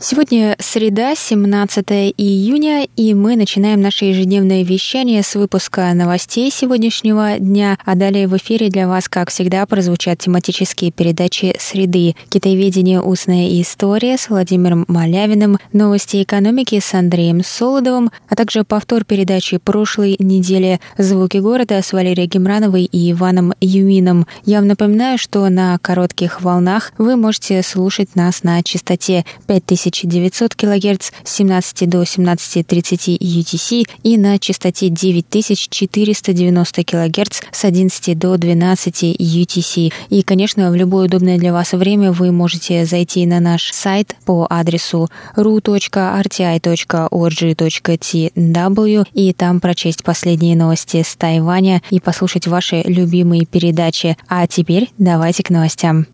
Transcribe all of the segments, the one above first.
Сегодня среда, 17 июня, и мы начинаем наше ежедневное вещание с выпуска новостей сегодняшнего дня, а далее в эфире для вас, как всегда, прозвучат тематические передачи «Среды», «Китайведение. Устная история» с Владимиром Малявиным, «Новости экономики» с Андреем Солодовым, а также повтор передачи прошлой недели «Звуки города» с Валерией Гемрановой и Иваном Юмином. Я вам напоминаю, что на коротких волнах вы можете слушать нас на частоте 5000 900 кГц с 17 до 17.30 UTC и на частоте 9490 кГц с 11 до 12 UTC. И, конечно, в любое удобное для вас время вы можете зайти на наш сайт по адресу ru.rti.org.tw и там прочесть последние новости с Тайваня и послушать ваши любимые передачи. А теперь давайте к новостям.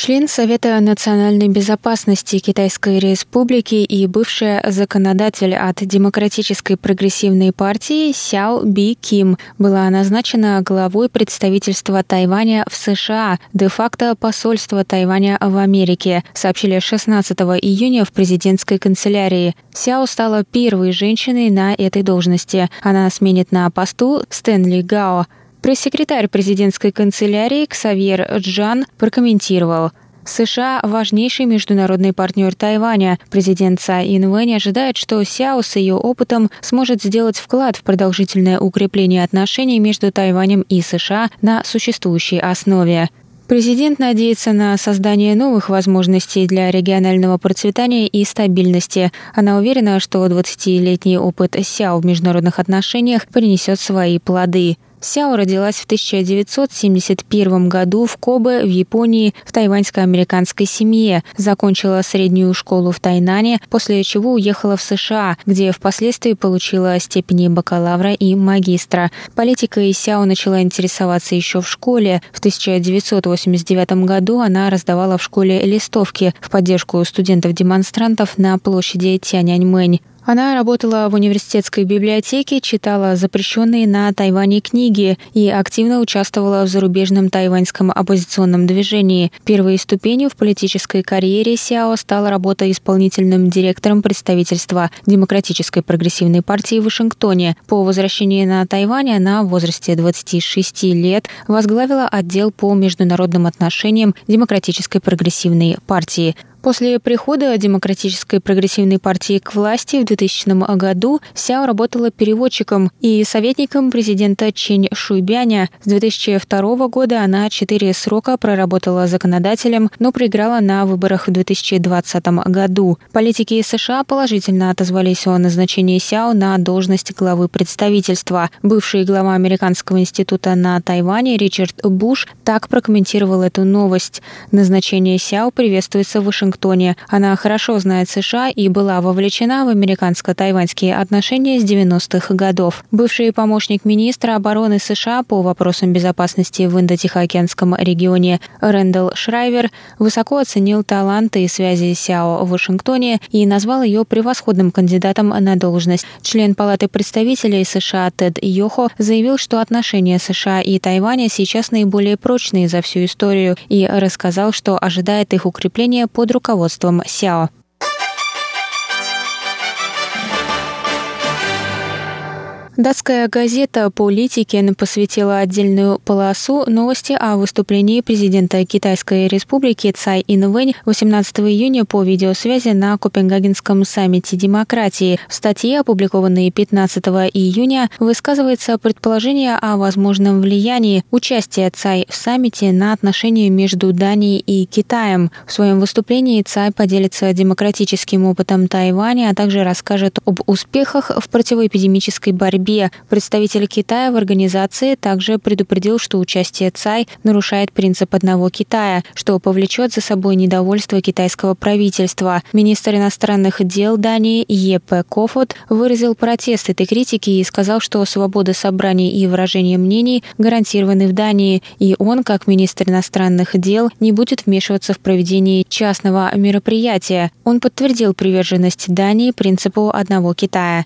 Член Совета национальной безопасности Китайской Республики и бывший законодатель от Демократической прогрессивной партии Сяо Би Ким была назначена главой представительства Тайваня в США, де-факто посольства Тайваня в Америке, сообщили 16 июня в президентской канцелярии. Сяо стала первой женщиной на этой должности. Она сменит на посту Стэнли Гао. Пресс-секретарь президентской канцелярии Ксавьер Джан прокомментировал – США – важнейший международный партнер Тайваня. Президент Цай Инвэнь ожидает, что Сяо с ее опытом сможет сделать вклад в продолжительное укрепление отношений между Тайванем и США на существующей основе. Президент надеется на создание новых возможностей для регионального процветания и стабильности. Она уверена, что 20-летний опыт Сяо в международных отношениях принесет свои плоды. Сяо родилась в 1971 году в Кобе, в Японии, в тайваньско-американской семье. Закончила среднюю школу в Тайнане, после чего уехала в США, где впоследствии получила степени бакалавра и магистра. Политикой Сяо начала интересоваться еще в школе. В 1989 году она раздавала в школе листовки в поддержку студентов-демонстрантов на площади Тяньаньмэнь. Она работала в университетской библиотеке, читала запрещенные на Тайване книги и активно участвовала в зарубежном тайваньском оппозиционном движении. Первой ступенью в политической карьере Сяо стала работа исполнительным директором представительства Демократической прогрессивной партии в Вашингтоне. По возвращении на Тайвань она в возрасте 26 лет возглавила отдел по международным отношениям Демократической прогрессивной партии. После прихода Демократической прогрессивной партии к власти в 2000 году Сяо работала переводчиком и советником президента Чень Шуйбяня. С 2002 года она четыре срока проработала законодателем, но проиграла на выборах в 2020 году. Политики США положительно отозвались о назначении Сяо на должность главы представительства. Бывший глава Американского института на Тайване Ричард Буш так прокомментировал эту новость. Назначение Сяо приветствуется в Вашингтоне. Она хорошо знает США и была вовлечена в американско-тайваньские отношения с 90-х годов. Бывший помощник министра обороны США по вопросам безопасности в Индо-Тихоокеанском регионе Рэндалл Шрайвер высоко оценил таланты и связи Сяо в Вашингтоне и назвал ее превосходным кандидатом на должность. Член Палаты представителей США Тед Йохо заявил, что отношения США и Тайваня сейчас наиболее прочные за всю историю и рассказал, что ожидает их укрепления под руководством Сяо. Датская газета «Политикен» посвятила отдельную полосу новости о выступлении президента Китайской республики Цай Инвэнь 18 июня по видеосвязи на Копенгагенском саммите демократии. В статье, опубликованной 15 июня, высказывается предположение о возможном влиянии участия Цай в саммите на отношения между Данией и Китаем. В своем выступлении Цай поделится демократическим опытом Тайваня, а также расскажет об успехах в противоэпидемической борьбе себе. Представитель Китая в организации также предупредил, что участие ЦАЙ нарушает принцип одного Китая, что повлечет за собой недовольство китайского правительства. Министр иностранных дел Дании Епе Кофот выразил протест этой критики и сказал, что свобода собраний и выражения мнений гарантированы в Дании, и он, как министр иностранных дел, не будет вмешиваться в проведение частного мероприятия. Он подтвердил приверженность Дании принципу одного Китая.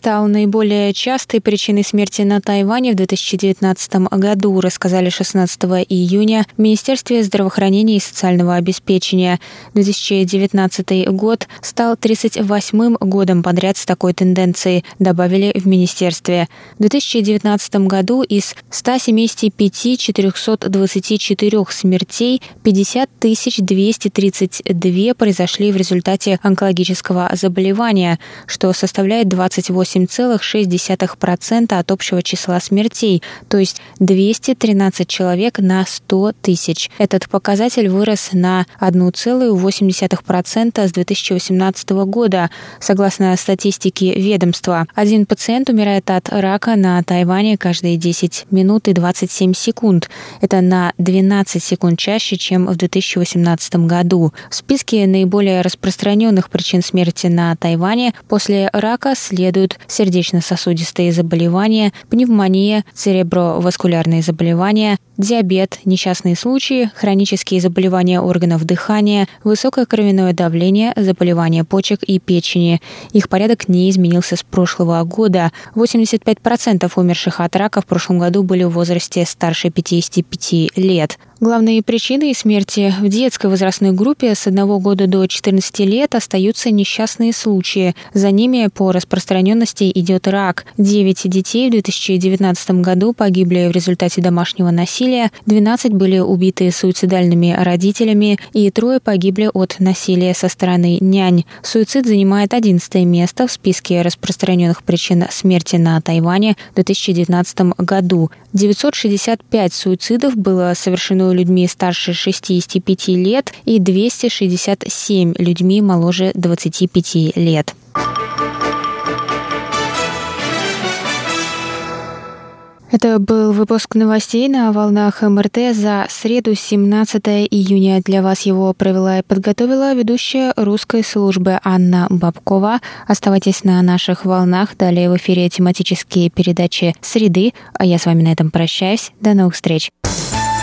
Стал наиболее частой причиной смерти на Тайване в 2019 году, рассказали 16 июня в Министерстве здравоохранения и социального обеспечения. 2019 год стал 38-м годом подряд с такой тенденцией, добавили в Министерстве. В 2019 году из 175 424 смертей 50 232 произошли в результате онкологического заболевания, что составляет 28,6% от общего числа смертей, то есть 213 человек на 100 тысяч. Этот показатель вырос на 1,8% с 2018 года, согласно статистике ведомства. Один пациент умирает от рака на Тайване каждые 10 минут и 27 секунд. Это на 12 секунд чаще, чем в 2018 году. В списке наиболее распространенных причин смерти на Тайване после рака следуют сердечно-сосудистые заболевания, пневмония, цереброваскулярные заболевания, диабет, несчастные случаи, хронические заболевания органов дыхания, высокое кровяное давление, заболевания почек и печени. Их порядок не изменился с прошлого года. 85% умерших от рака в прошлом году были в возрасте старше 55 лет. Главные причины смерти в детской возрастной группе с 1 года до 14 лет остаются несчастные случаи. За ними по распространенности идет рак. 9 детей в 2019 году погибли в результате домашнего насилия, 12 были убиты суицидальными родителями и трое погибли от насилия со стороны нянь. Суицид занимает 11 место в списке распространенных причин смерти на Тайване в 2019 году. 965 суицидов было совершено людьми старше 65 лет и 267 людьми моложе 25 лет. Это был выпуск новостей на волнах МРТ за среду 17 июня. Для вас его провела и подготовила ведущая русской службы Анна Бабкова. Оставайтесь на наших волнах. Далее в эфире тематические передачи «Среды». А я с вами на этом прощаюсь. До новых встреч.